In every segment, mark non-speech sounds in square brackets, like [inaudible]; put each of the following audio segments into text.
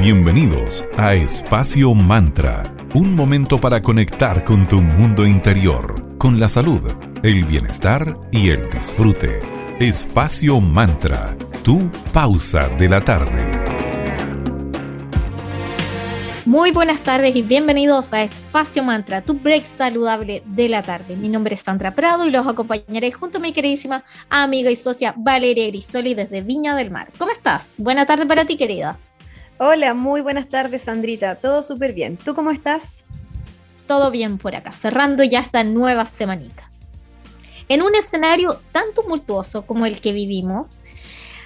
Bienvenidos a Espacio Mantra, un momento para conectar con tu mundo interior, con la salud, el bienestar y el disfrute. Espacio Mantra, tu pausa de la tarde. Muy buenas tardes y bienvenidos a Espacio Mantra, tu break saludable de la tarde. Mi nombre es Sandra Prado y los acompañaré junto a mi queridísima amiga y socia Valeria Grisoli desde Viña del Mar. ¿Cómo estás? Buena tarde para ti, querida. Hola, muy buenas tardes, Sandrita. Todo súper bien. ¿Tú cómo estás? Todo bien por acá, cerrando ya esta nueva semanita. En un escenario tan tumultuoso como el que vivimos,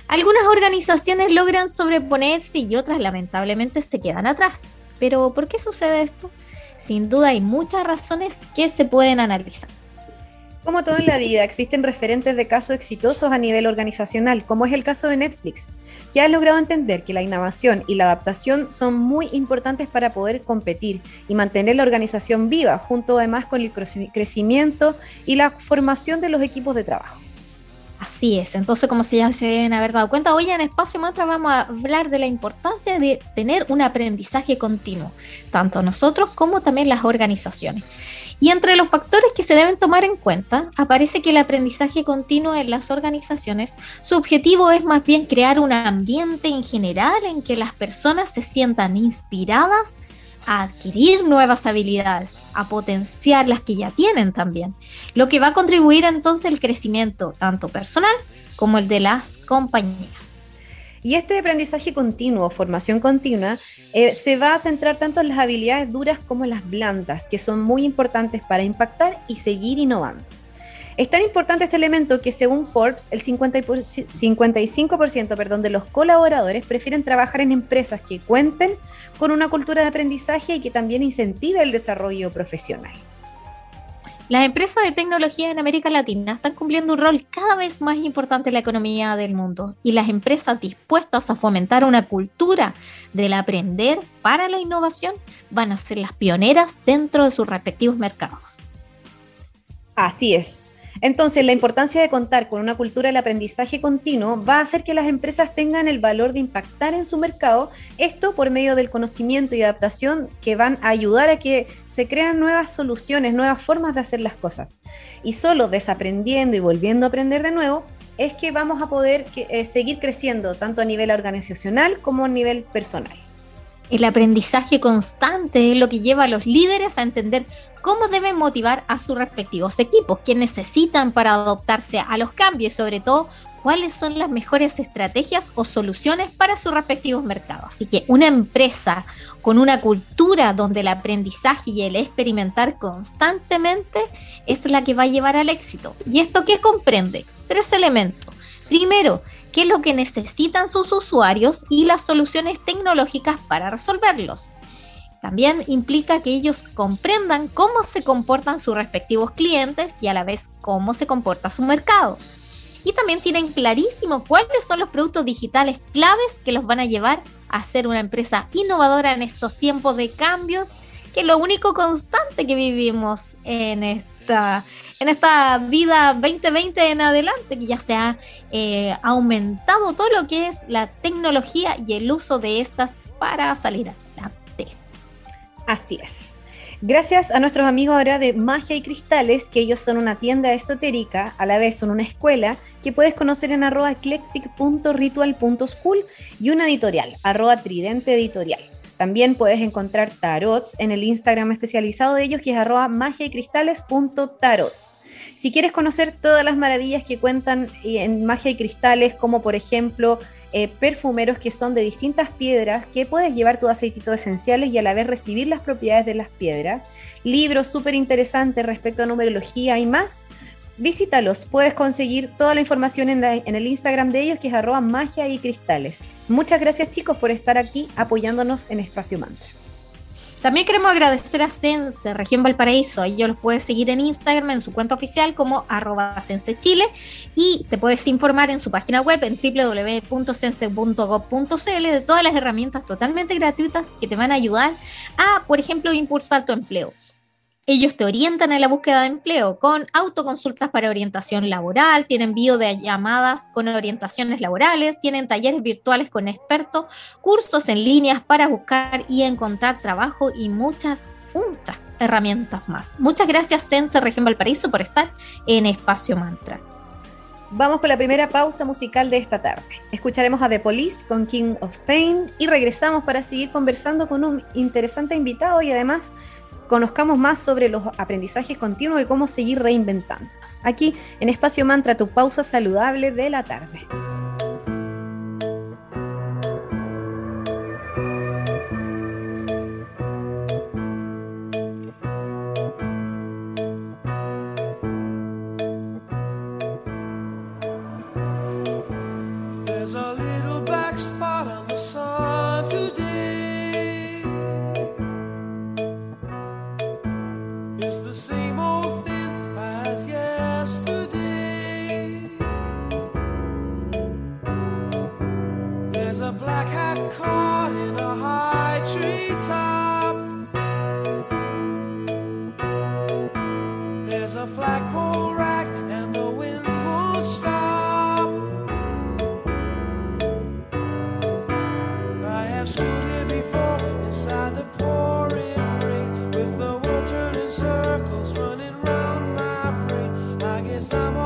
algunas organizaciones logran sobreponerse y otras lamentablemente se quedan atrás. Pero ¿por qué sucede esto? Sin duda hay muchas razones que se pueden analizar. Como todo en la vida, existen referentes de casos exitosos a nivel organizacional, como es el caso de Netflix, que ha logrado entender que la innovación y la adaptación son muy importantes para poder competir y mantener la organización viva, junto además con el crecimiento y la formación de los equipos de trabajo. Así es, entonces como si ya se deben haber dado cuenta, hoy en Espacio Mantra vamos a hablar de la importancia de tener un aprendizaje continuo, tanto nosotros como también las organizaciones. Y entre los factores que se deben tomar en cuenta, aparece que el aprendizaje continuo en las organizaciones, su objetivo es más bien crear un ambiente en general en que las personas se sientan inspiradas a adquirir nuevas habilidades, a potenciar las que ya tienen también, lo que va a contribuir entonces al crecimiento tanto personal como el de las compañías. Y este aprendizaje continuo, formación continua, eh, se va a centrar tanto en las habilidades duras como en las blandas, que son muy importantes para impactar y seguir innovando. Es tan importante este elemento que según Forbes, el 55% perdón, de los colaboradores prefieren trabajar en empresas que cuenten con una cultura de aprendizaje y que también incentive el desarrollo profesional. Las empresas de tecnología en América Latina están cumpliendo un rol cada vez más importante en la economía del mundo y las empresas dispuestas a fomentar una cultura del aprender para la innovación van a ser las pioneras dentro de sus respectivos mercados. Así es. Entonces, la importancia de contar con una cultura del aprendizaje continuo va a hacer que las empresas tengan el valor de impactar en su mercado, esto por medio del conocimiento y adaptación que van a ayudar a que se crean nuevas soluciones, nuevas formas de hacer las cosas. Y solo desaprendiendo y volviendo a aprender de nuevo, es que vamos a poder eh, seguir creciendo tanto a nivel organizacional como a nivel personal. El aprendizaje constante es lo que lleva a los líderes a entender cómo deben motivar a sus respectivos equipos, qué necesitan para adoptarse a los cambios y sobre todo cuáles son las mejores estrategias o soluciones para sus respectivos mercados. Así que una empresa con una cultura donde el aprendizaje y el experimentar constantemente es la que va a llevar al éxito. ¿Y esto qué comprende? Tres elementos. Primero, qué es lo que necesitan sus usuarios y las soluciones tecnológicas para resolverlos. También implica que ellos comprendan cómo se comportan sus respectivos clientes y a la vez cómo se comporta su mercado. Y también tienen clarísimo cuáles son los productos digitales claves que los van a llevar a ser una empresa innovadora en estos tiempos de cambios, que es lo único constante que vivimos en esta, en esta vida 2020 en adelante, que ya se ha eh, aumentado todo lo que es la tecnología y el uso de estas para salir adelante. Así es. Gracias a nuestros amigos ahora de Magia y Cristales, que ellos son una tienda esotérica, a la vez son una escuela, que puedes conocer en arroba eclectic.ritual.school y una editorial, arroba tridente editorial. También puedes encontrar tarots en el Instagram especializado de ellos, que es arroba magia y cristales.tarots. Si quieres conocer todas las maravillas que cuentan en magia y cristales, como por ejemplo eh, perfumeros que son de distintas piedras, que puedes llevar tus aceititos esenciales y a la vez recibir las propiedades de las piedras. Libros súper interesantes respecto a numerología y más. Visítalos, puedes conseguir toda la información en, el Instagram de ellos que es arroba magia y cristales. Muchas gracias chicos por estar aquí apoyándonos en Espacio Mantra. También queremos agradecer a Sense, Región Valparaíso. Ellos los puedes seguir en Instagram, en su cuenta oficial como arroba Chile y te puedes informar en su página web en www.sense.gov.cl de todas las herramientas totalmente gratuitas que te van a ayudar a, por ejemplo, impulsar tu empleo. Ellos te orientan en la búsqueda de empleo con autoconsultas para orientación laboral, tienen llamadas con orientaciones laborales, tienen talleres virtuales con expertos, cursos en líneas para buscar y encontrar trabajo y muchas, muchas herramientas más. Muchas gracias, Sense Región Valparaíso, por estar en Espacio Mantra. Vamos con la primera pausa musical de esta tarde. Escucharemos a The Police con King of Pain y regresamos para seguir conversando con un interesante invitado y además conozcamos más sobre los aprendizajes continuos y cómo seguir reinventándonos. Aquí en Espacio Mantra, tu pausa saludable de la tarde. した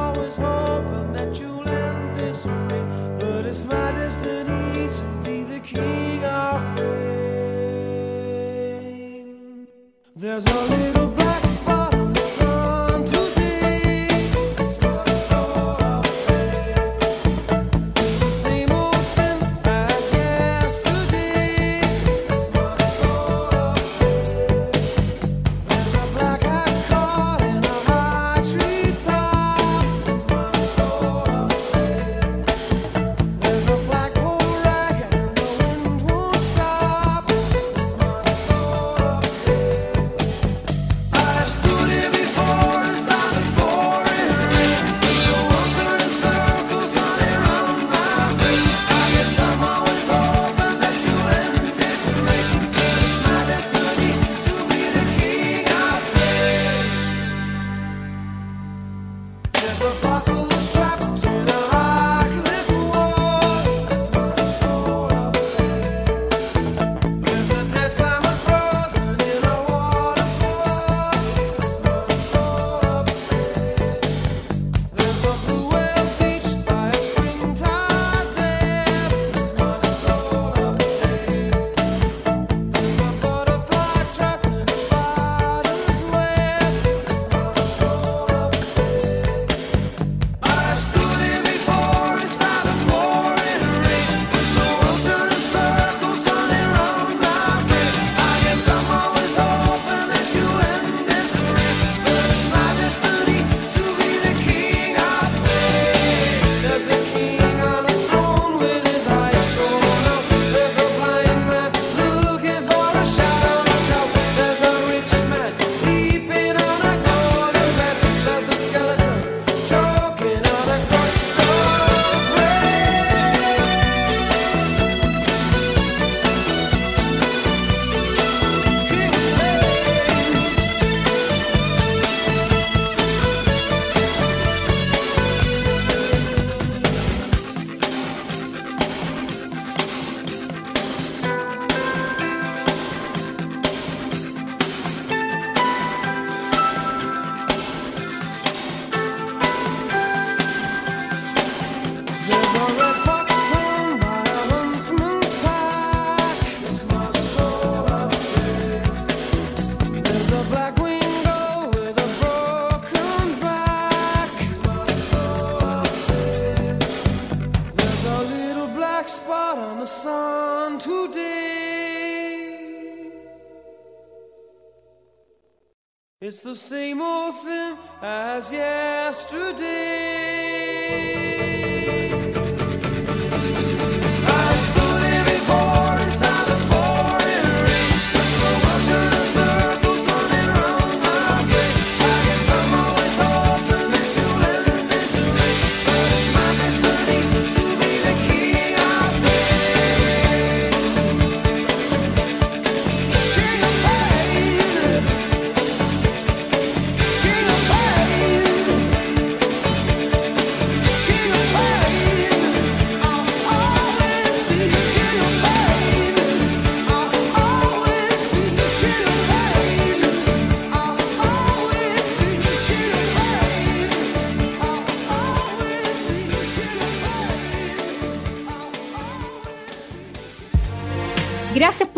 It's the same old thing as yesterday.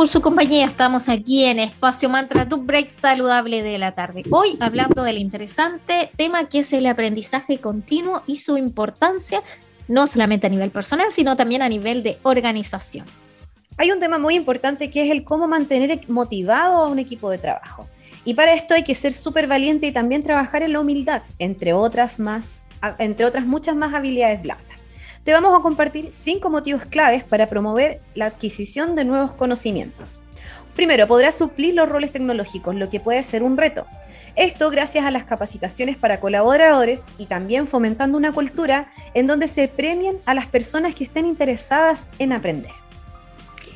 Por su compañía. Estamos aquí en Espacio Mantra, tu break saludable de la tarde. Hoy hablando del interesante tema que es el aprendizaje continuo y su importancia, no solamente a nivel personal, sino también a nivel de organización. Hay un tema muy importante que es el cómo mantener motivado a un equipo de trabajo. Y para esto hay que ser súper valiente y también trabajar en la humildad, entre otras, más, entre otras muchas más habilidades blandas te vamos a compartir cinco motivos claves para promover la adquisición de nuevos conocimientos. Primero, podrás suplir los roles tecnológicos, lo que puede ser un reto. Esto gracias a las capacitaciones para colaboradores y también fomentando una cultura en donde se premien a las personas que estén interesadas en aprender.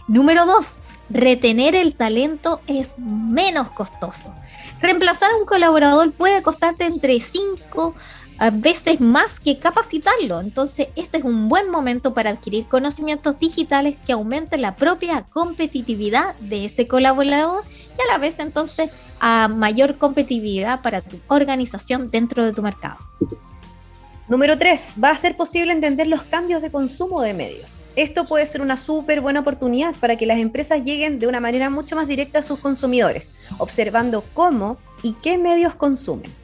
Número 2. Retener el talento es menos costoso. Reemplazar a un colaborador puede costarte entre 5 a veces más que capacitarlo. Entonces, este es un buen momento para adquirir conocimientos digitales que aumenten la propia competitividad de ese colaborador y a la vez entonces a mayor competitividad para tu organización dentro de tu mercado. Número 3. Va a ser posible entender los cambios de consumo de medios. Esto puede ser una súper buena oportunidad para que las empresas lleguen de una manera mucho más directa a sus consumidores, observando cómo y qué medios consumen.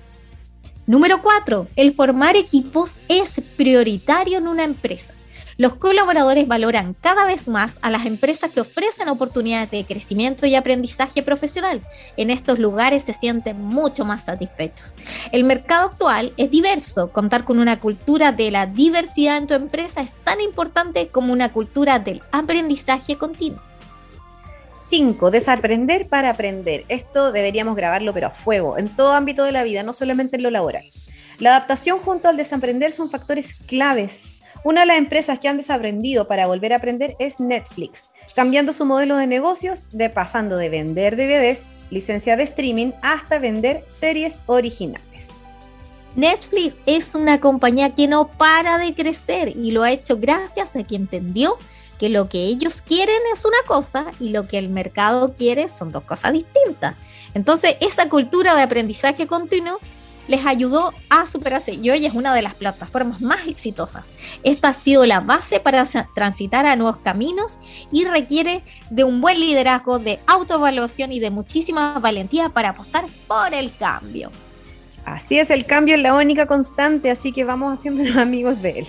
Número 4. El formar equipos es prioritario en una empresa. Los colaboradores valoran cada vez más a las empresas que ofrecen oportunidades de crecimiento y aprendizaje profesional. En estos lugares se sienten mucho más satisfechos. El mercado actual es diverso. Contar con una cultura de la diversidad en tu empresa es tan importante como una cultura del aprendizaje continuo. 5. Desaprender para aprender. Esto deberíamos grabarlo, pero a fuego, en todo ámbito de la vida, no solamente en lo laboral. La adaptación junto al desaprender son factores claves. Una de las empresas que han desaprendido para volver a aprender es Netflix, cambiando su modelo de negocios de pasando de vender DVDs, licencia de streaming, hasta vender series originales. Netflix es una compañía que no para de crecer y lo ha hecho gracias a que entendió que lo que ellos quieren es una cosa y lo que el mercado quiere son dos cosas distintas. Entonces, esa cultura de aprendizaje continuo les ayudó a superarse y hoy es una de las plataformas más exitosas. Esta ha sido la base para transitar a nuevos caminos y requiere de un buen liderazgo, de autoevaluación y de muchísima valentía para apostar por el cambio. Así es, el cambio es la única constante, así que vamos haciéndonos amigos de él.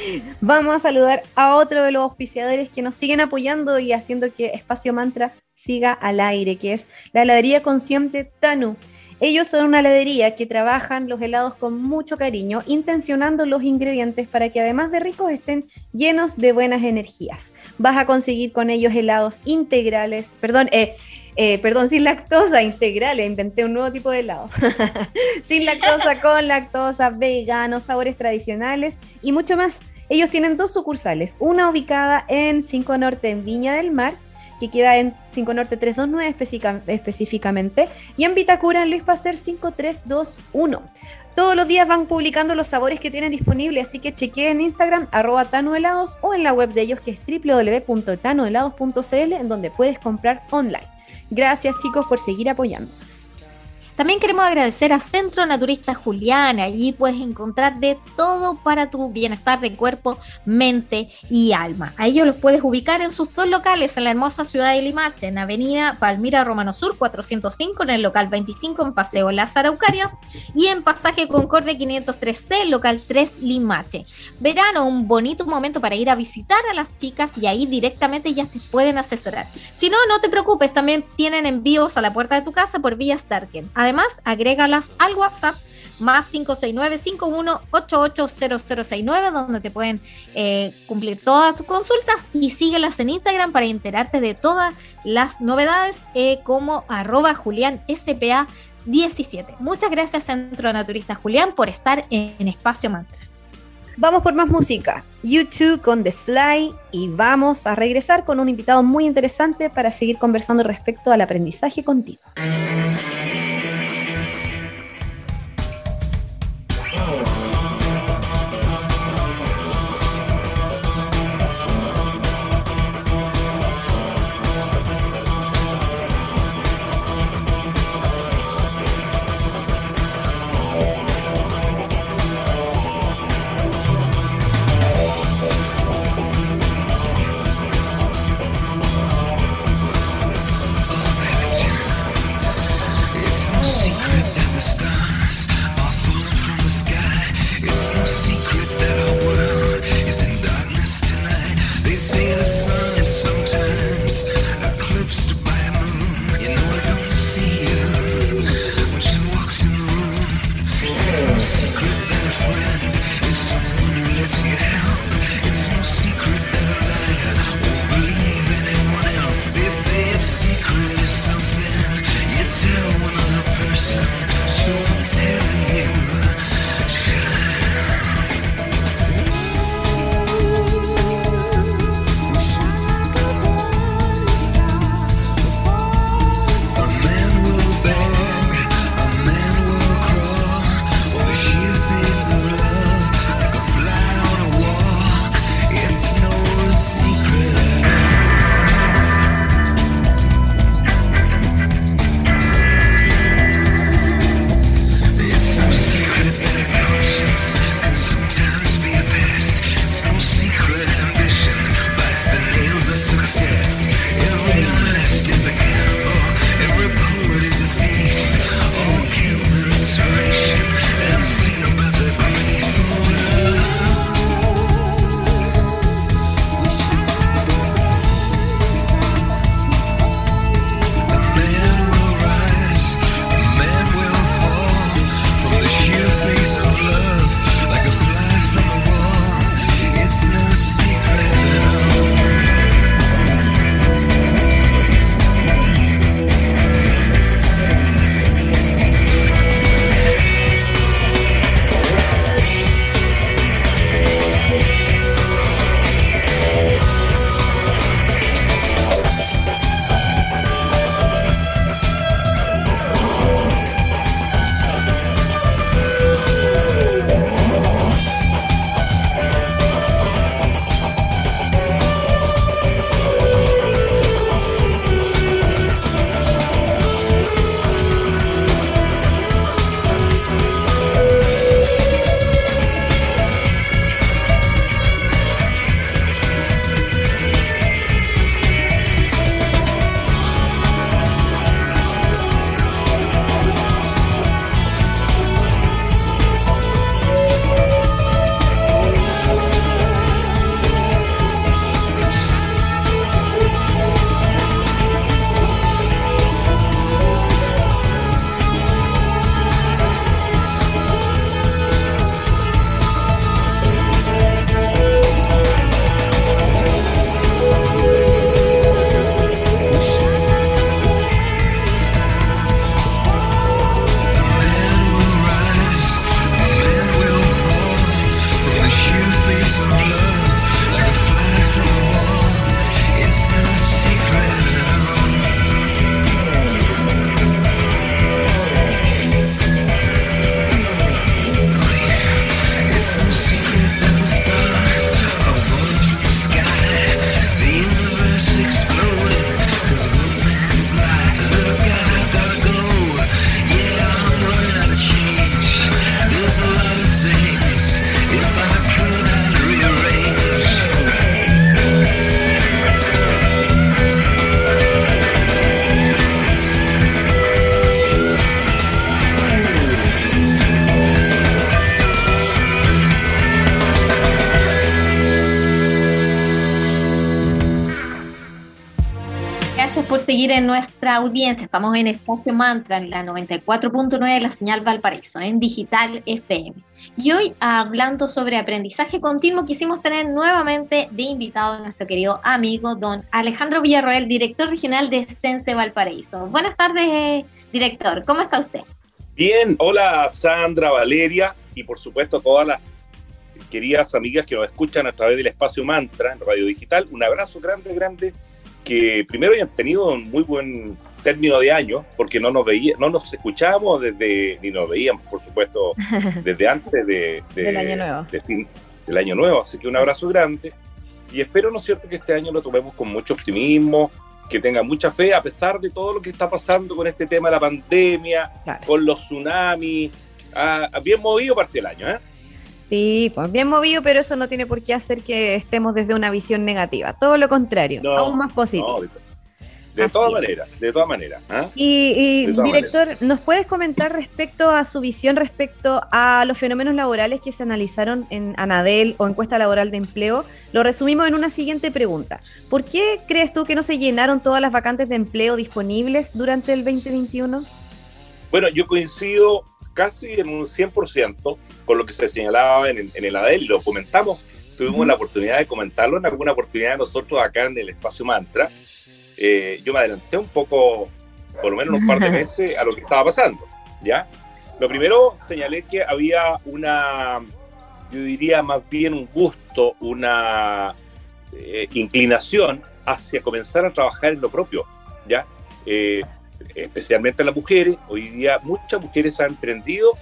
[laughs] vamos a saludar a otro de los auspiciadores que nos siguen apoyando y haciendo que Espacio Mantra siga al aire, que es la heladería consciente Tanu. Ellos son una heladería que trabajan los helados con mucho cariño, intencionando los ingredientes para que además de ricos estén llenos de buenas energías. Vas a conseguir con ellos helados integrales, perdón, eh, eh, perdón, sin lactosa integrales, inventé un nuevo tipo de helado. [laughs] sin lactosa, [laughs] con lactosa, veganos, sabores tradicionales y mucho más. Ellos tienen dos sucursales, una ubicada en 5 Norte en Viña del Mar que queda en 5 Norte 329 específicamente, y en Vitacura en Luis Pasteur 5321. Todos los días van publicando los sabores que tienen disponibles, así que chequeen en Instagram, arroba tanohelados, o en la web de ellos que es www.tanohelados.cl, en donde puedes comprar online. Gracias chicos por seguir apoyándonos. También queremos agradecer a Centro Naturista Juliana. Allí puedes encontrar de todo para tu bienestar de cuerpo, mente y alma. A ellos los puedes ubicar en sus dos locales en la hermosa ciudad de Limache, en Avenida Palmira Romano Sur 405, en el local 25 en Paseo Las Araucarias y en Pasaje Concorde 503C, local 3 Limache. Verano, un bonito momento para ir a visitar a las chicas y ahí directamente ya te pueden asesorar. Si no, no te preocupes, también tienen envíos a la puerta de tu casa por vía Starken. Agrégalas al WhatsApp más 569-51880069, donde te pueden eh, cumplir todas tus consultas y síguelas en Instagram para enterarte de todas las novedades eh, como arroba Julián SPA 17. Muchas gracias Centro Naturista Julián por estar en Espacio Mantra. Vamos por más música. YouTube con The Fly y vamos a regresar con un invitado muy interesante para seguir conversando respecto al aprendizaje continuo. Nuestra audiencia. Estamos en Espacio Mantra, en la 94.9 de la señal Valparaíso, en Digital FM. Y hoy, hablando sobre aprendizaje continuo, quisimos tener nuevamente de invitado a nuestro querido amigo don Alejandro Villarroel, director regional de Sense Valparaíso. Buenas tardes, director. ¿Cómo está usted? Bien, hola Sandra, Valeria y por supuesto todas las queridas amigas que nos escuchan a través del Espacio Mantra en Radio Digital. Un abrazo grande, grande que primero hayan tenido un muy buen término de año, porque no nos veía, no nos escuchábamos desde, ni nos veíamos, por supuesto, [laughs] desde antes de, del año nuevo. del año nuevo. Así que un abrazo grande. Y espero, ¿no es cierto?, que este año lo tomemos con mucho optimismo, que tenga mucha fe, a pesar de todo lo que está pasando con este tema de la pandemia, con los tsunamis. Ah, bien movido parte del año, ¿eh? Sí, pues bien movido, pero eso no tiene por qué hacer que estemos desde una visión negativa. Todo lo contrario, aún más positivo. de, todas maneras, de todas maneras. ¿ah? Y, director, ¿nos puedes comentar respecto a su visión respecto a los fenómenos laborales que se analizaron en Anadel o encuesta laboral de empleo? Lo resumimos en una siguiente pregunta. ¿Por qué crees tú que no se llenaron todas las vacantes de empleo disponibles durante el 2021? Bueno, yo coincido casi en un 100% con lo que se señalaba en, el ADEL y lo comentamos, tuvimos la oportunidad de comentarlo en alguna oportunidad nosotros acá en el espacio Mantra. Eh, yo me adelanté un poco, por lo menos un par de [laughs] meses, a lo que estaba pasando, ¿ya? Lo primero, señalé que había una, yo diría más bien un gusto, una eh, inclinación hacia comenzar a trabajar en lo propio, ¿ya? Eh, especialmente las mujeres. Hoy día muchas mujeres han emprendido.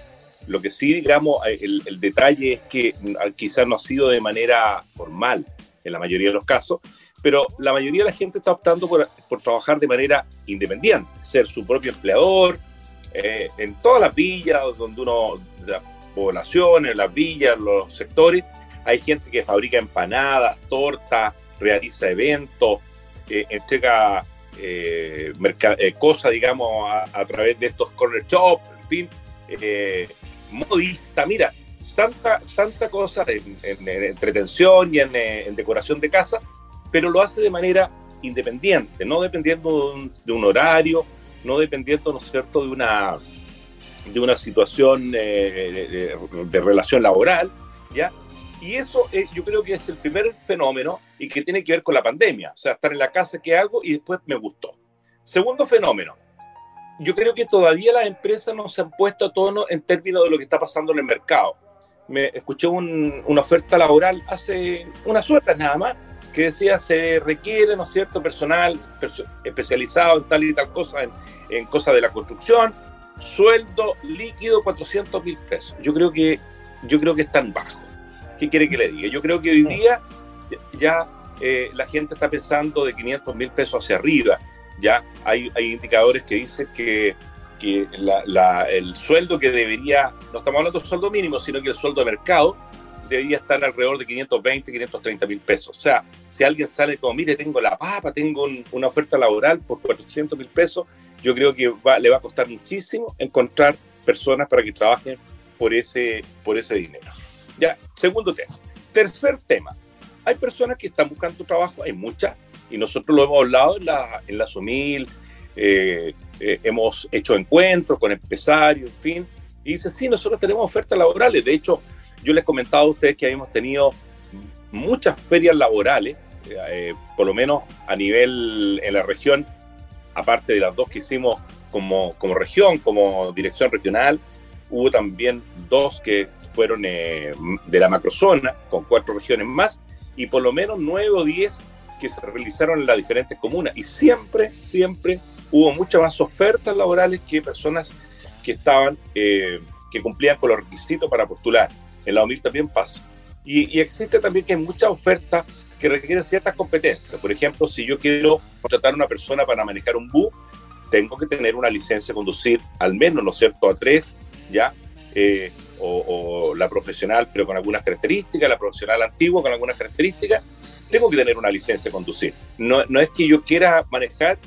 Lo que sí, digamos, eh, el, detalle es que mm, quizás no ha sido de manera formal en la mayoría de los casos, pero la mayoría de la gente está optando por, por trabajar de manera independiente, ser su propio empleador, eh, en todas las villas donde uno, las poblaciones, las villas, los sectores, hay gente que fabrica empanadas, tortas, realiza eventos, eh, entrega eh, eh, cosas, digamos, a, través de estos corner shops, en fin, eh, modista, mira, tanta, tanta cosa en, entretención y en, decoración de casa, pero lo hace de manera independiente, no dependiendo de un, horario, no dependiendo, ¿no es cierto?, de una, de una situación de, de, relación laboral, ¿ya? Y eso eh, yo creo que es el primer fenómeno y que tiene que ver con la pandemia. O sea, estar en la casa, ¿qué hago? Y después me gustó. Segundo fenómeno. Yo creo que todavía las empresas no se han puesto a tono en términos de lo que está pasando en el mercado. Me escuché una oferta laboral hace unas horas nada más que decía se requiere, ¿no es cierto?, personal especializado en tal y tal cosa, en, cosas de la construcción, sueldo líquido 400 mil pesos. Yo creo que yo creo que es tan bajo. ¿Qué quiere que le diga? Yo creo que hoy día ya eh, la gente está pensando de 500 mil pesos hacia arriba. Ya hay, hay indicadores que dicen que, que el sueldo que debería, no estamos hablando de sueldo mínimo, sino que el sueldo de mercado debería estar alrededor de 520, 530 mil pesos. O sea, si alguien sale como, mire, tengo la papa, tengo una oferta laboral por 400 mil pesos, yo creo que le va a costar muchísimo encontrar personas para que trabajen por ese, por ese dinero. Ya, segundo tema. Tercer tema. Hay personas que están buscando trabajo, hay muchas, y nosotros lo hemos hablado en la, en la SUMIL, eh, eh, hemos hecho encuentros con empresarios, en fin, y dice, sí, nosotros tenemos ofertas laborales. De hecho, yo les comentaba a ustedes que habíamos tenido muchas ferias laborales, eh, por lo menos a nivel en la región, aparte de las dos que hicimos como, como región, como dirección regional, hubo también dos que fueron eh, de la macrozona, con cuatro regiones más, y por lo menos nueve o diez que se realizaron en las diferentes comunas. Y siempre, siempre hubo muchas más ofertas laborales que personas que estaban, eh, que cumplían con los requisitos para postular. En la OMIR también pasa. Y, existe también que hay muchas ofertas que requieren ciertas competencias. Por ejemplo, si yo quiero contratar a una persona para manejar un bus, tengo que tener una licencia de conducir al menos, ¿no es cierto?, a tres, ¿ya? Eh, o, la profesional, pero con algunas características, la profesional antigua con algunas características, tengo que tener una licencia de conducir. No, no es que yo quiera manejar,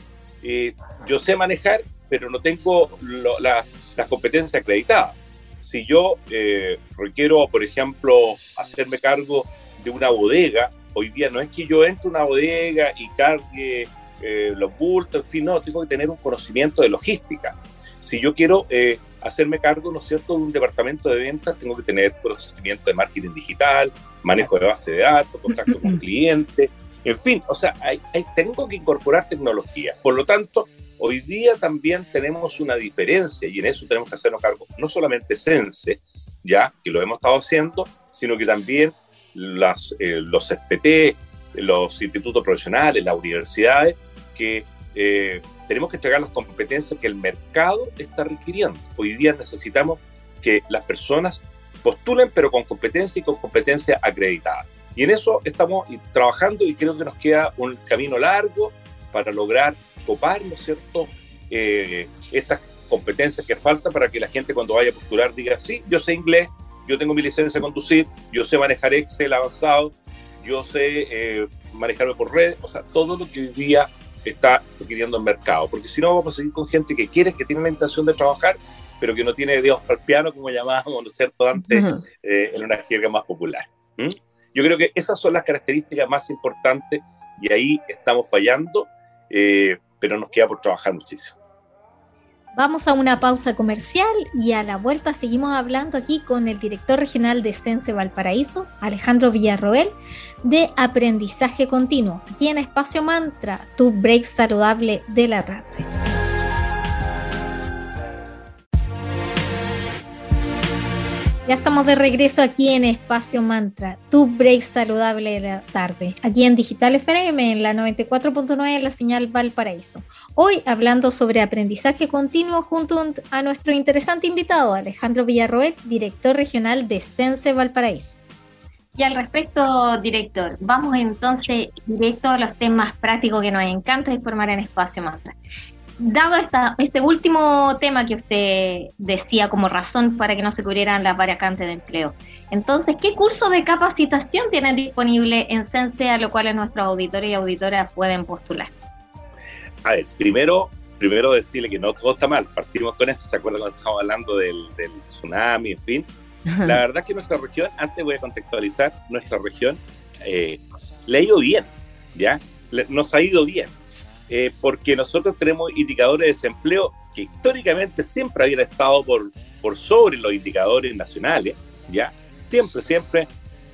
eh, yo sé manejar, pero no tengo las competencias acreditadas. Si yo eh, requiero, por ejemplo, hacerme cargo de una bodega, hoy día no es que yo entre a una bodega y cargue eh, los bultos, en fin, no, tengo que tener un conocimiento de logística. Si yo quiero eh, hacerme cargo, ¿no es cierto?, de un departamento de ventas, tengo que tener conocimiento de marketing digital, manejo de base de datos, contacto con [laughs] clientes, en fin, o sea, hay, tengo que incorporar tecnología. Por lo tanto, hoy día también tenemos una diferencia y en eso tenemos que hacernos cargo, no solamente Sense, ya, que lo hemos estado haciendo, sino que también las, eh, los SPT, los institutos profesionales, las universidades, que eh, tenemos que entregar las competencias que el mercado está requiriendo. Hoy día necesitamos que las personas postulen, pero con competencia y con competencia acreditada. Y en eso estamos trabajando y creo que nos queda un camino largo para lograr copar, ¿no es cierto?, eh, estas competencias que faltan para que la gente cuando vaya a postular diga, sí, yo sé inglés, yo tengo mi licencia de conducir, yo sé manejar Excel avanzado, yo sé eh, manejarme por red, o sea, todo lo que hoy día está requiriendo el mercado, porque si no vamos a seguir con gente que quiere, que tiene la intención de trabajar, pero que no tiene dedos para el piano, como llamábamos, ¿no es cierto?, antes eh, en una jerga más popular. Yo creo que esas son las características más importantes y ahí estamos fallando, eh, pero nos queda por trabajar muchísimo. Vamos a una pausa comercial y a la vuelta seguimos hablando aquí con el director regional de Sense Valparaíso, Alejandro Villarroel, de aprendizaje continuo, aquí en Espacio Mantra, tu break saludable de la tarde. Ya estamos de regreso aquí en Espacio Mantra, tu break saludable de la tarde, aquí en Digital FM, en la 94.9 en la señal Valparaíso. Hoy hablando sobre aprendizaje continuo junto a nuestro interesante invitado, Alejandro Villarroel, director regional de Sense Valparaíso. Y al respecto, director, vamos entonces directo a los temas prácticos que nos encanta informar en Espacio Mantra dado esta, este último tema que usted decía como razón para que no se cubrieran las vacantes de empleo, entonces, ¿qué curso de capacitación tienen disponible en Sense a lo cual nuestros auditores y auditoras pueden postular? A ver, primero, primero decirle que no todo está mal. Partimos con eso. ¿Se acuerdan cuando estábamos hablando del, tsunami, en fin? La verdad es que nuestra región, antes voy a contextualizar, nuestra región eh, le ha ido bien, ¿ya? nos ha ido bien eh, porque nosotros tenemos indicadores de desempleo que históricamente siempre habían estado por, por sobre los indicadores nacionales, ¿ya? Siempre, siempre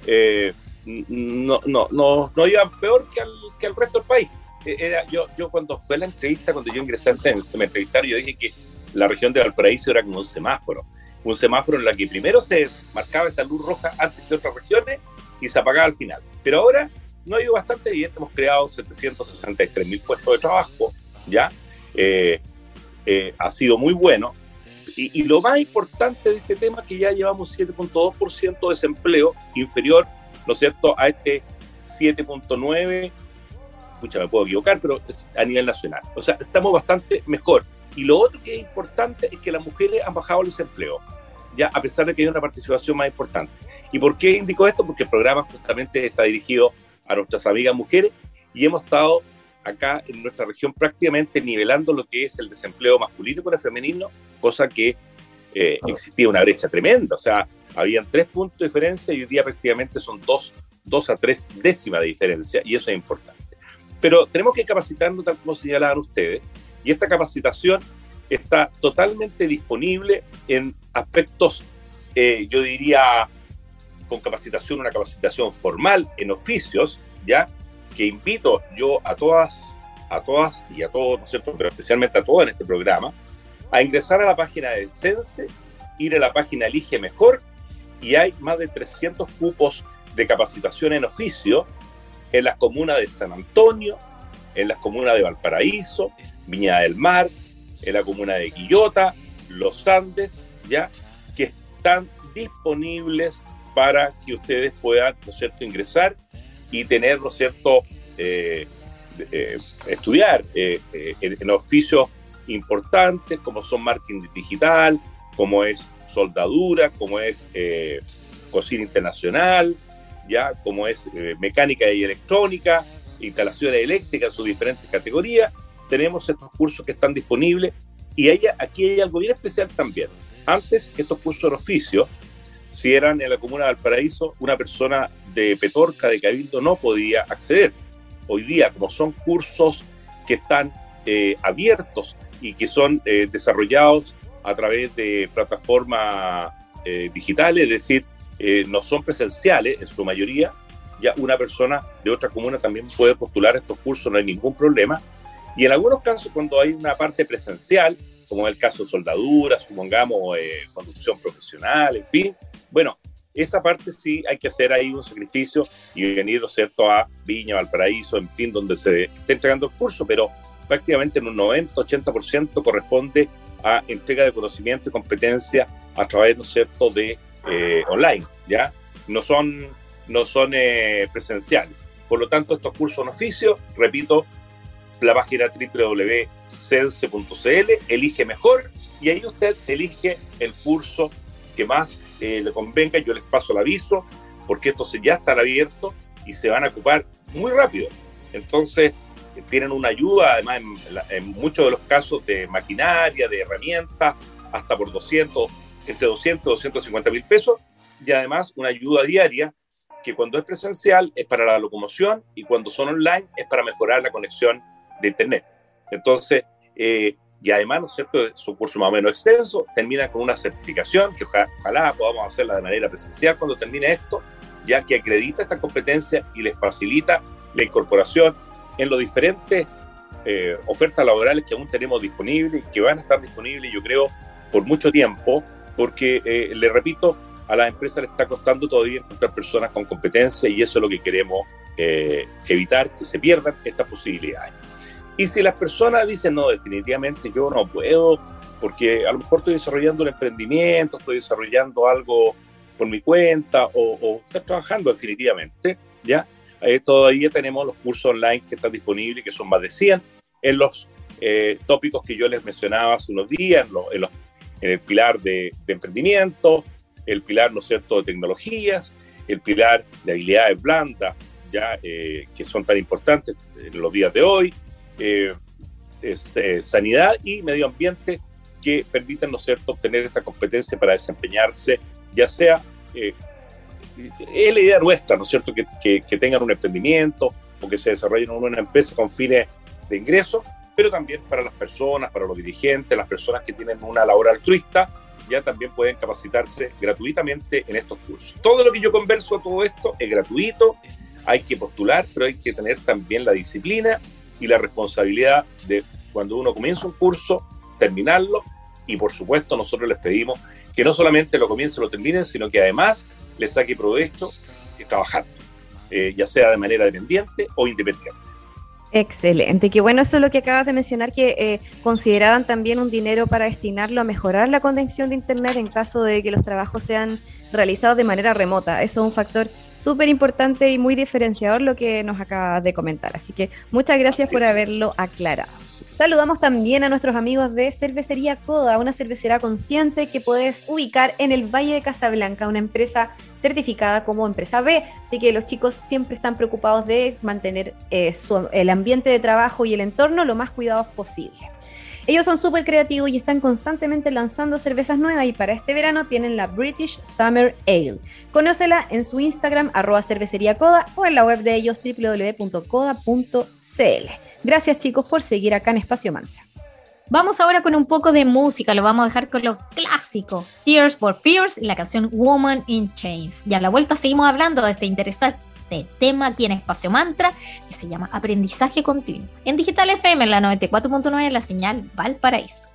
eh, no, no, no, no iban peor que al, que al resto del país. Eh, era, yo, yo cuando fue la entrevista, cuando yo ingresé al entrevistaron, yo dije que la región de Valparaíso era como un semáforo, un semáforo en la que primero se marcaba esta luz roja antes que otras regiones y se apagaba al final. Pero ahora no ha ido bastante bien, hemos creado 763 mil puestos de trabajo, ¿ya? Eh, eh, ha sido muy bueno. Y, lo más importante de este tema es que ya llevamos 7.2% de desempleo, inferior, ¿no es cierto?, a este 7.9%, escucha, me puedo equivocar, pero a nivel nacional. O sea, estamos bastante mejor. Y lo otro que es importante es que las mujeres han bajado el desempleo, ya a pesar de que hay una participación más importante. ¿Y por qué indico esto? Porque el programa justamente está dirigido a nuestras amigas mujeres y hemos estado acá en nuestra región prácticamente nivelando lo que es el desempleo masculino con el femenino, cosa que eh, existía una brecha tremenda, o sea, habían tres puntos de diferencia y hoy día prácticamente son dos, dos a tres décimas de diferencia y eso es importante. Pero tenemos que capacitarnos tal como señalaban ustedes y esta capacitación está totalmente disponible en aspectos, eh, yo diría, con capacitación, una capacitación formal en oficios, ¿ya? Que invito yo a todas, a todas y a todos, ¿no es cierto?, pero especialmente a todos en este programa, a ingresar a la página de Sense, ir a la página Elige Mejor, y hay más de 300 cupos de capacitación en oficio en las comunas de San Antonio, en las comunas de Valparaíso, Viña del Mar, en la comuna de Quillota, Los Andes, ya que están disponibles para que ustedes puedan, ¿no es cierto?, ingresar y tener, ¿no es cierto?, eh, eh, estudiar eh, en, oficios importantes como son marketing digital, como es soldadura, como es cocina internacional, ya como es mecánica y electrónica, instalaciones eléctricas en sus diferentes categorías. Tenemos estos cursos que están disponibles y aquí hay algo bien especial también. Antes, estos cursos de oficio si eran en la comuna de Valparaíso, una persona de Petorca, de Cabildo, no podía acceder. Hoy día, como son cursos que están eh, abiertos y que son eh, desarrollados a través de plataformas eh, digitales, es decir, no son presenciales en su mayoría. Ya una persona de otra comuna también puede postular estos cursos, no hay ningún problema. Y en algunos casos, cuando hay una parte presencial, como es el caso de soldadura, supongamos conducción profesional, en fin, bueno, esa parte sí hay que hacer ahí un sacrificio y venir, ¿no cierto?, a Viña, Valparaíso, en fin, donde se esté entregando el curso, pero prácticamente en un 90-80% corresponde a entrega de conocimiento y competencia a través, ¿no cierto?, de eh, online, ¿ya? No son, no son eh, presenciales. Por lo tanto, estos cursos en oficio, repito, la página www.cense.cl, elige mejor y ahí usted elige el curso que más eh, le convenga, yo les paso el aviso, porque estos ya están abiertos y se van a ocupar muy rápido. Entonces, tienen una ayuda, además, en, muchos de los casos de maquinaria, de herramientas, hasta por 200, entre 200 y 250 mil pesos, y además una ayuda diaria que cuando es presencial es para la locomoción y cuando son online es para mejorar la conexión de Internet. Entonces, eh, y además, ¿no es cierto?, es un curso más o menos extenso, termina con una certificación que ojalá, podamos hacerla de manera presencial cuando termine esto, ya que acredita esta competencia y les facilita la incorporación en los diferentes eh, ofertas laborales que aún tenemos disponibles y que van a estar disponibles, yo creo, por mucho tiempo, porque, eh, le repito, a las empresas le está costando todavía encontrar personas con competencia y eso es lo que queremos eh, evitar, que se pierdan estas posibilidades. Y si las personas dicen, no, definitivamente yo no puedo, porque a lo mejor estoy desarrollando un emprendimiento, estoy desarrollando algo por mi cuenta o, o trabajando definitivamente, ¿ya? Eh, todavía tenemos los cursos online que están disponibles, que son más de 100, en los eh, tópicos que yo les mencionaba hace unos días, en, los, en, el pilar de, emprendimiento, el pilar, ¿no es cierto?, de tecnologías, el pilar de habilidades blandas, ya eh, que son tan importantes en los días de hoy, eh, eh, sanidad y medio ambiente que permitan, ¿no cierto?, obtener esta competencia para desempeñarse, ya sea, eh, es la idea nuestra, ¿no es cierto?, que, que, tengan un emprendimiento o que se desarrollen en una empresa con fines de ingreso, pero también para las personas, para los dirigentes, las personas que tienen una labor altruista, ya también pueden capacitarse gratuitamente en estos cursos. Todo lo que yo converso, todo esto es gratuito, hay que postular, pero hay que tener también la disciplina y la responsabilidad de cuando uno comienza un curso, terminarlo y por supuesto nosotros les pedimos que no solamente lo comiencen lo terminen, sino que además les saque provecho trabajando, eh, ya sea de manera dependiente o independiente. Excelente, qué bueno eso es lo que acabas de mencionar, que eh, consideraban también un dinero para destinarlo a mejorar la conexión de Internet en caso de que los trabajos sean realizados de manera remota. Eso es un factor súper importante y muy diferenciador lo que nos acabas de comentar. Así que muchas gracias por haberlo aclarado. Saludamos también a nuestros amigos de Cervecería Coda, una cervecera consciente que puedes ubicar en el Valle de Casablanca, una empresa certificada como empresa B. Así que los chicos siempre están preocupados de mantener eh, el ambiente de trabajo y el entorno lo más cuidados posible. Ellos son súper creativos y están constantemente lanzando cervezas nuevas y para este verano tienen la British Summer Ale. Conócela en su Instagram arroba coda o en la web de ellos www.coda.cl. Gracias chicos por seguir acá en Espacio Mantra. Vamos ahora con un poco de música, lo vamos a dejar con lo clásico, Tears for Fears y la canción Woman in Chains. Y a la vuelta seguimos hablando de este interesante tema aquí en Espacio Mantra que se llama Aprendizaje Continuo. En Digital FM, en la 94.9, la señal Valparaíso.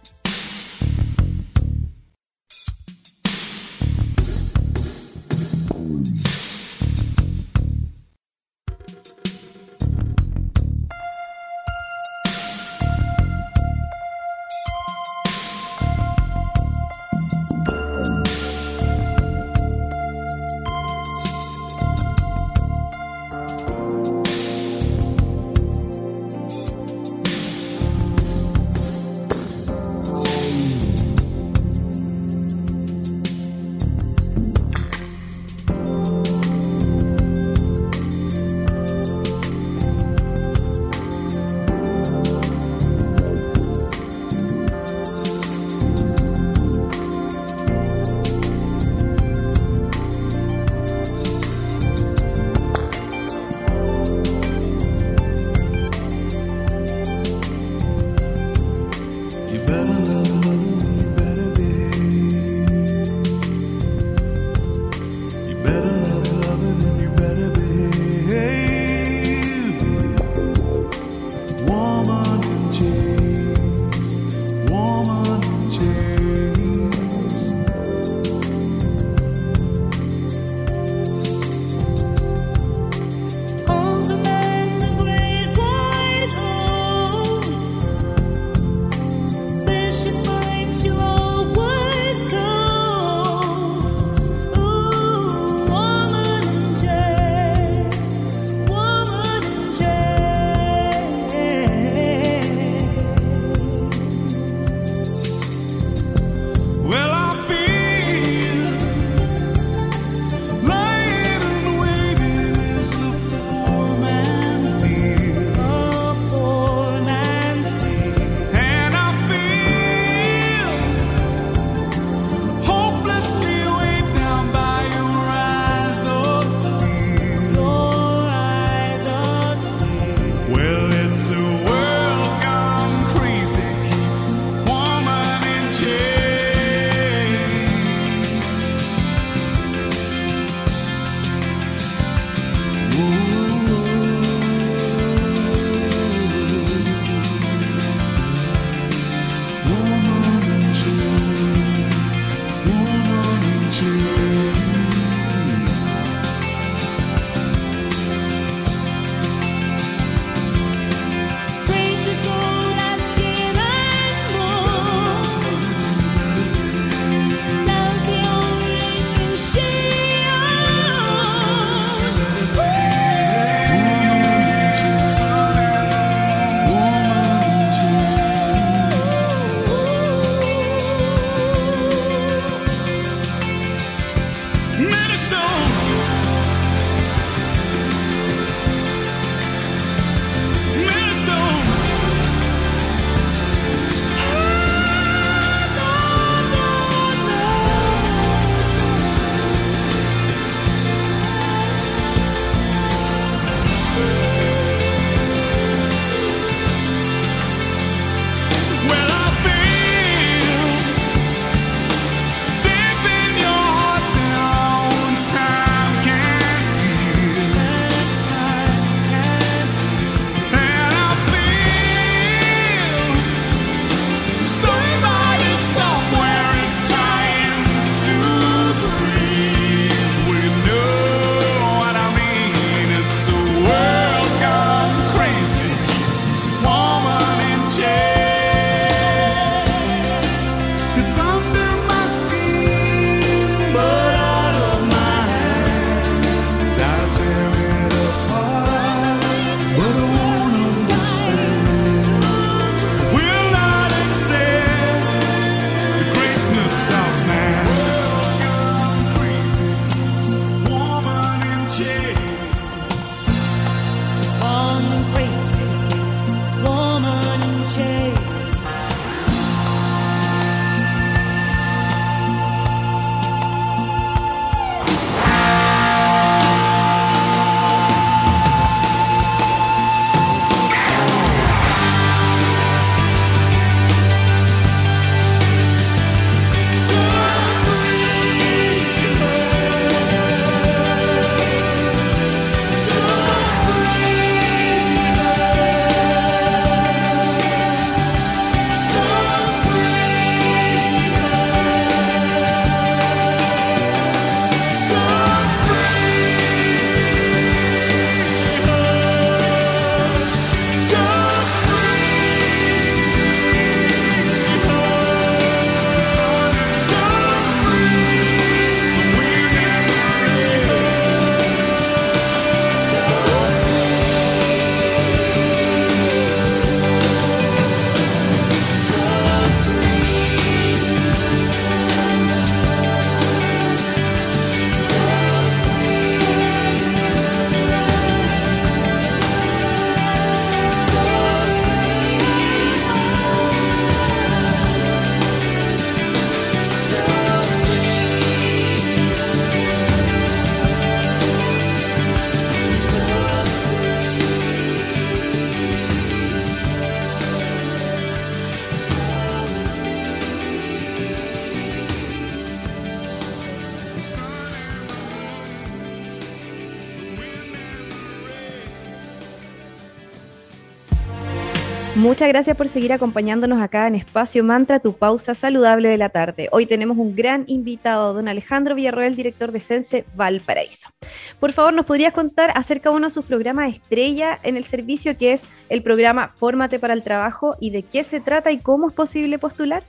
Muchas gracias por seguir acompañándonos acá en Espacio Mantra, tu pausa saludable de la tarde. Hoy tenemos un gran invitado, don Alejandro Villarroel, director de Sense Valparaíso. Por favor, ¿nos podrías contar acerca de uno de sus programas estrella en el servicio, que es el programa Fórmate para el Trabajo, y de qué se trata y cómo es posible postular?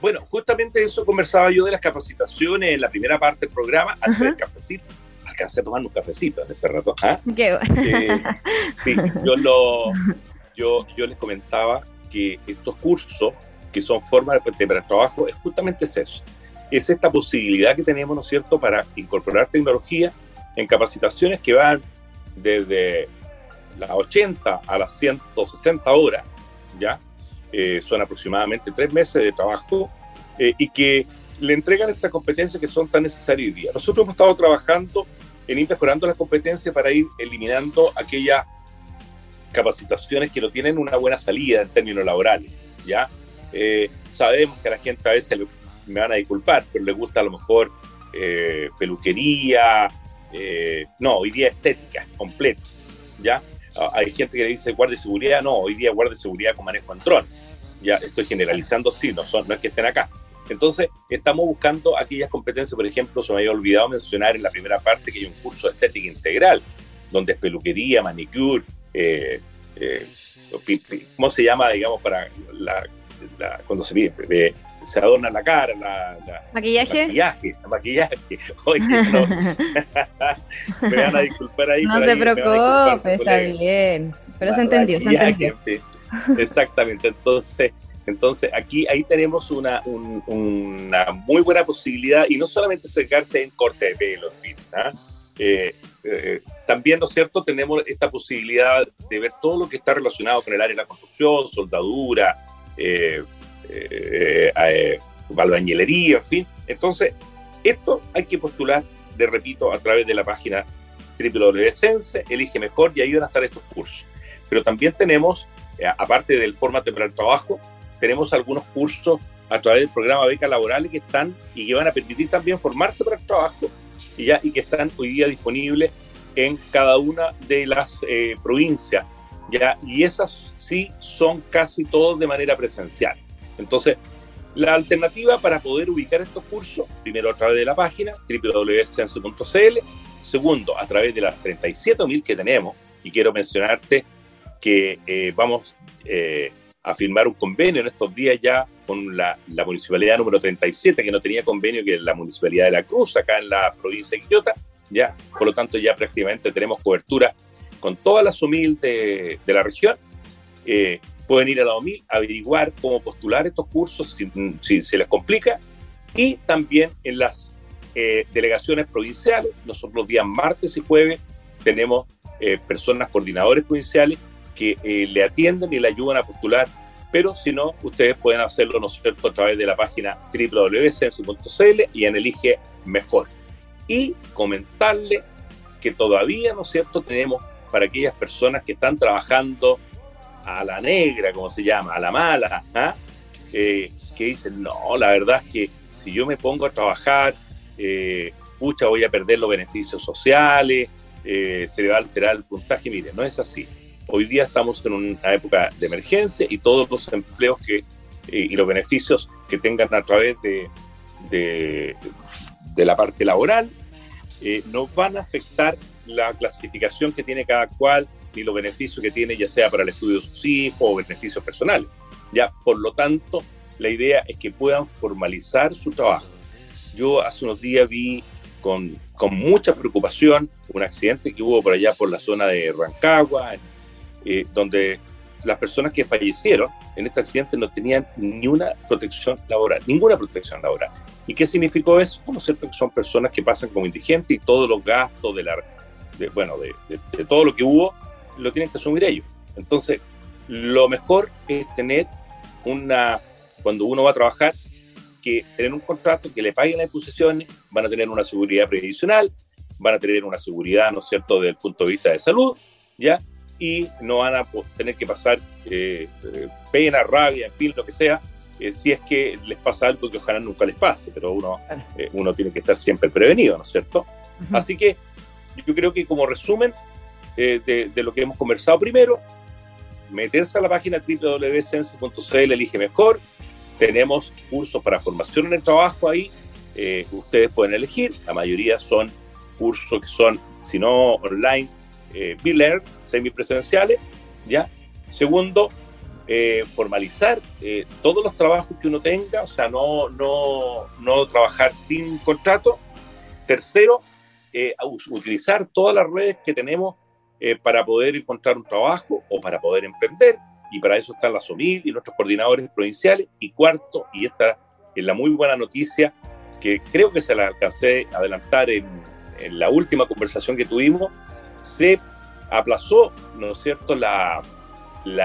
Bueno, justamente eso conversaba yo de las capacitaciones en la primera parte del programa, antes del cafecito. Alcancé a tomar un cafecito en ese rato. ¿ah? Qué bueno. Eh, sí, yo lo, [laughs] yo, les comentaba que estos cursos, que son formas de, trabajo, es justamente eso. Es esta posibilidad que tenemos, ¿no es cierto?, para incorporar tecnología en capacitaciones que van desde las 80 a las 160 horas, ¿ya? Eh, son aproximadamente tres meses de trabajo eh, y que le entregan estas competencias que son tan necesarias hoy día. Nosotros hemos estado trabajando en ir mejorando las competencias para ir eliminando aquellas capacitaciones que no tienen una buena salida en términos laborales, ¿ya? Eh, sabemos que a la gente a veces me van a disculpar, pero le gusta a lo mejor eh, peluquería, eh, no, hoy día estética, completo, ¿ya? Ah, hay gente que le dice guardia de seguridad, no, hoy día guardia de seguridad con manejo en dron, ya estoy generalizando, sí, no, son, no es que estén acá. Entonces, estamos buscando aquellas competencias, por ejemplo, se me había olvidado mencionar en la primera parte que hay un curso de estética integral, donde es peluquería, manicure, eh, eh, ¿cómo se llama, digamos, para la, cuando se, ve, se adorna la cara? La, ¿Maquillaje? Maquillaje, maquillaje. [laughs] Oye, no. [laughs] [laughs] me van a disculpar ahí. No se preocupe, está bien. Pero se entendió, se entendió. Exactamente, entonces... Entonces, aquí ahí tenemos una, una muy buena posibilidad y no solamente acercarse en corte de pelo, en fin, ¿ah? eh, eh, también, ¿no es cierto?, tenemos esta posibilidad de ver todo lo que está relacionado con el área de la construcción, soldadura, eh, eh, eh en fin. Entonces, esto hay que postular, de repito, a través de la página www.sense, elige mejor y ahí van a estar estos cursos. Pero también tenemos, aparte del formato para el trabajo, tenemos algunos cursos a través del programa Becas Laborales que están y que van a permitir también formarse para el trabajo y, ya, y que están hoy día disponibles en cada una de las eh, provincias. ¿ya? Y esas sí son casi todos de manera presencial. Entonces, la alternativa para poder ubicar estos cursos, primero a través de la página www.sense.cl, segundo a través de las 37.000 que tenemos, y quiero mencionarte que eh, vamos eh, a firmar un convenio en estos días ya con la, la, municipalidad número 37, que no tenía convenio, que es la municipalidad de La Cruz, acá en la provincia de Quillota. Ya, por lo tanto, ya prácticamente tenemos cobertura con todas las UMIL de, de la región. Eh, pueden ir a la UMIL, averiguar cómo postular estos cursos si, si se les complica. Y también en las eh, delegaciones provinciales, nosotros los días martes y jueves tenemos eh, personas coordinadores provinciales que le atienden y le ayudan a postular pero si no, ustedes pueden hacerlo, ¿no cierto?, a través de la página www.censo.cl y en Elige Mejor. Y comentarle que todavía, ¿no es cierto?, tenemos para aquellas personas que están trabajando a la negra, como se llama, a la mala, ¿ah? eh, que dicen, no, la verdad es que si yo me pongo a trabajar, eh, pucha, voy a perder los beneficios sociales, eh, se le va a alterar el puntaje. Mire, no es así. Hoy día estamos en una época de emergencia y todos los empleos que, y los beneficios que tengan a través de, de, la parte laboral eh, no van a afectar la clasificación que tiene cada cual ni los beneficios que tiene, ya sea para el estudio de sus hijos o beneficios personales. Ya, por lo tanto, la idea es que puedan formalizar su trabajo. Yo hace unos días vi con, con mucha preocupación un accidente que hubo por allá por la zona de Rancagua, eh, donde las personas que fallecieron en este accidente no tenían ni una protección laboral, ninguna protección laboral. ¿Y qué significó eso? Como cierto que son personas que pasan como indigentes y todos los gastos de la, bueno, de, de todo lo que hubo lo tienen que asumir ellos. Entonces, lo mejor es tener una, cuando uno va a trabajar, que tener un contrato que le paguen las imposiciones, van a tener una seguridad previsional, van a tener una seguridad, ¿no es cierto?, desde el punto de vista de salud, ¿ya? Y no van a tener que pasar eh, eh, pena, rabia, en fin, lo que sea, eh, si es que les pasa algo que ojalá nunca les pase, pero uno, uno tiene que estar siempre prevenido, ¿no es cierto? Así que yo creo que como resumen de, de, lo que hemos conversado primero, meterse a la página www.sense.cl, elige mejor, tenemos cursos para formación en el trabajo ahí. Eh, ustedes pueden elegir. La mayoría son cursos que son, si no online, eh, semi semipresenciales. ¿ya? Segundo, eh, formalizar eh, todos los trabajos que uno tenga, o sea, no, no, no trabajar sin contrato. Tercero, utilizar todas las redes que tenemos para poder encontrar un trabajo o para poder emprender y para eso están las SOMIL y nuestros coordinadores provinciales. Y cuarto, y esta es la muy buena noticia, que creo que se la alcancé a adelantar en la última conversación que tuvimos, se aplazó, ¿no es cierto?, la,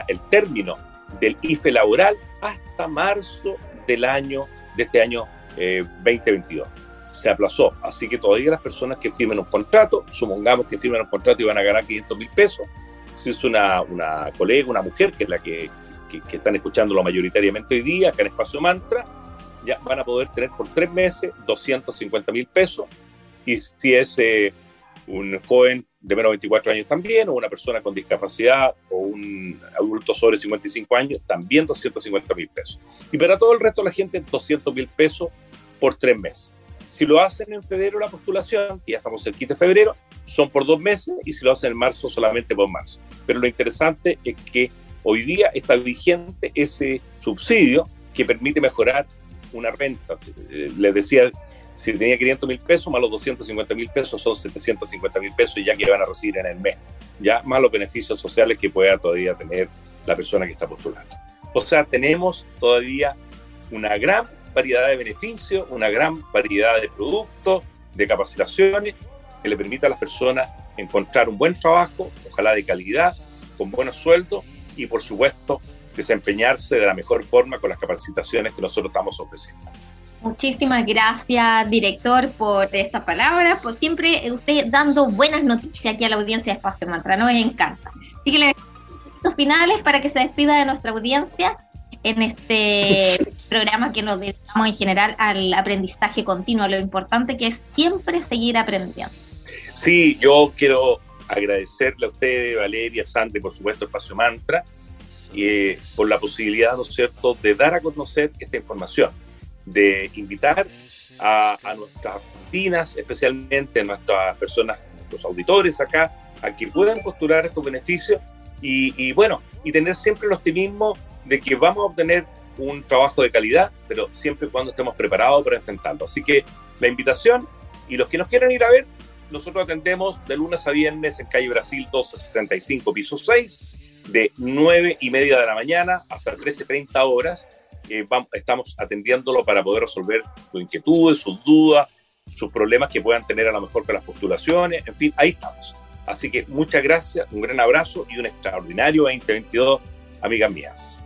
el término del IFE laboral hasta marzo del año, de este año 2022. Eh, se aplazó, así que todavía las personas que firmen un contrato, supongamos que firmen un contrato y van a ganar 500 mil pesos, si es una, una colega, una mujer, que es la que, que, están escuchándolo mayoritariamente hoy día, acá en Espacio Mantra, ya van a poder tener por tres meses 250 mil pesos. Y si es eh, un joven de menos de 24 años también, o una persona con discapacidad, o un adulto sobre 55 años, también 250 mil pesos. Y para todo el resto la gente, 200 mil pesos por tres meses. Si lo hacen en febrero la postulación, y ya estamos cerquita de febrero, son por dos meses, y si lo hacen en marzo, solamente por marzo. Pero lo interesante es que hoy día está vigente ese subsidio que permite mejorar una renta. Eh, les decía, si tenía 500 mil pesos, más los 250 mil pesos son 750 mil pesos ya que van a recibir en el mes, ya más los beneficios sociales que pueda todavía tener la persona que está postulando. O sea, tenemos todavía una gran variedad de beneficios, una gran variedad de productos, de capacitaciones que le permita a las personas encontrar un buen trabajo, ojalá de calidad, con buenos sueldos y por supuesto desempeñarse de la mejor forma con las capacitaciones que nosotros estamos ofreciendo. Muchísimas gracias, director, por esta palabra, por siempre usted dando buenas noticias aquí a la audiencia de Espacio Mantra, nos encanta. Así que le los finales para que se despida de nuestra audiencia en este [laughs] programa que nos dedicamos en general al aprendizaje continuo, lo importante que es siempre seguir aprendiendo. Sí, yo quiero agradecerle a ustedes, Valeria, Sandra y por supuesto Espacio Mantra, eh, por la posibilidad, ¿no es cierto?, de dar a conocer esta información, de invitar a, nuestras oficinas, especialmente a nuestras personas, nuestros auditores acá, a que puedan postular estos beneficios y, y bueno, y tener siempre el optimismo de que vamos a obtener un trabajo de calidad, pero siempre y cuando estemos preparados para enfrentarlo. Así que la invitación y los que nos quieran ir a ver, nosotros atendemos de lunes a viernes en calle Brasil 1265, piso 6, de 9 y media de la mañana hasta 13.30 horas. Eh, vamos, estamos atendiéndolo para poder resolver sus inquietudes, sus dudas, sus problemas que puedan tener a lo mejor con las postulaciones. En fin, ahí estamos. Así que muchas gracias, un gran abrazo y un extraordinario 2022, amigas mías.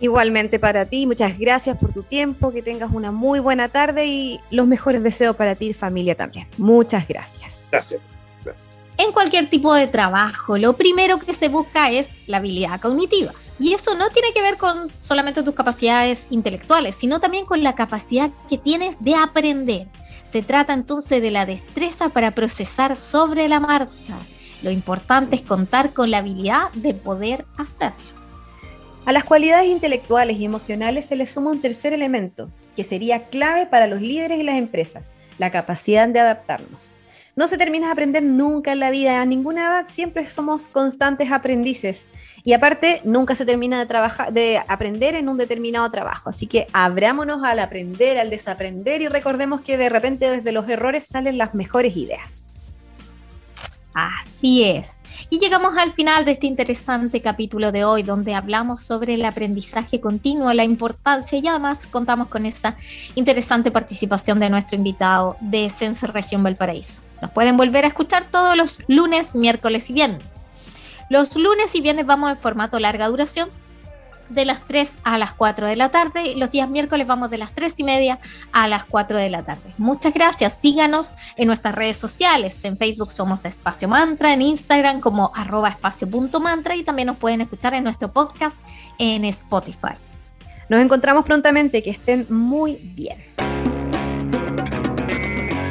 Igualmente para ti, muchas gracias por tu tiempo, que tengas una muy buena tarde y los mejores deseos para ti y familia también. Muchas gracias. Gracias. En cualquier tipo de trabajo, lo primero que se busca es la habilidad cognitiva. Y eso no tiene que ver con solamente tus capacidades intelectuales, sino también con la capacidad que tienes de aprender. Se trata entonces de la destreza para procesar sobre la marcha. Lo importante es contar con la habilidad de poder hacerlo. A las cualidades intelectuales y emocionales se le suma un tercer elemento, que sería clave para los líderes y las empresas, la capacidad de adaptarnos. No se termina de aprender nunca en la vida, a ninguna edad siempre somos constantes aprendices. Y aparte, nunca se termina de, trabajar, de aprender en un determinado trabajo. Así que abrámonos al aprender, al desaprender y recordemos que de repente desde los errores salen las mejores ideas. Así es. Y llegamos al final de este interesante capítulo de hoy, donde hablamos sobre el aprendizaje continuo, la importancia y además contamos con esa interesante participación de nuestro invitado de Sense Región Valparaíso. Nos pueden volver a escuchar todos los lunes, miércoles y viernes. Los lunes y viernes vamos en formato larga duración, de las 3 a las 4 de la tarde. Los días miércoles vamos de las 3 y media a las 4 de la tarde. Muchas gracias. Síganos en nuestras redes sociales. En Facebook somos Espacio Mantra, en Instagram como arroba espacio.mantra y también nos pueden escuchar en nuestro podcast en Spotify. Nos encontramos prontamente. Que estén muy bien.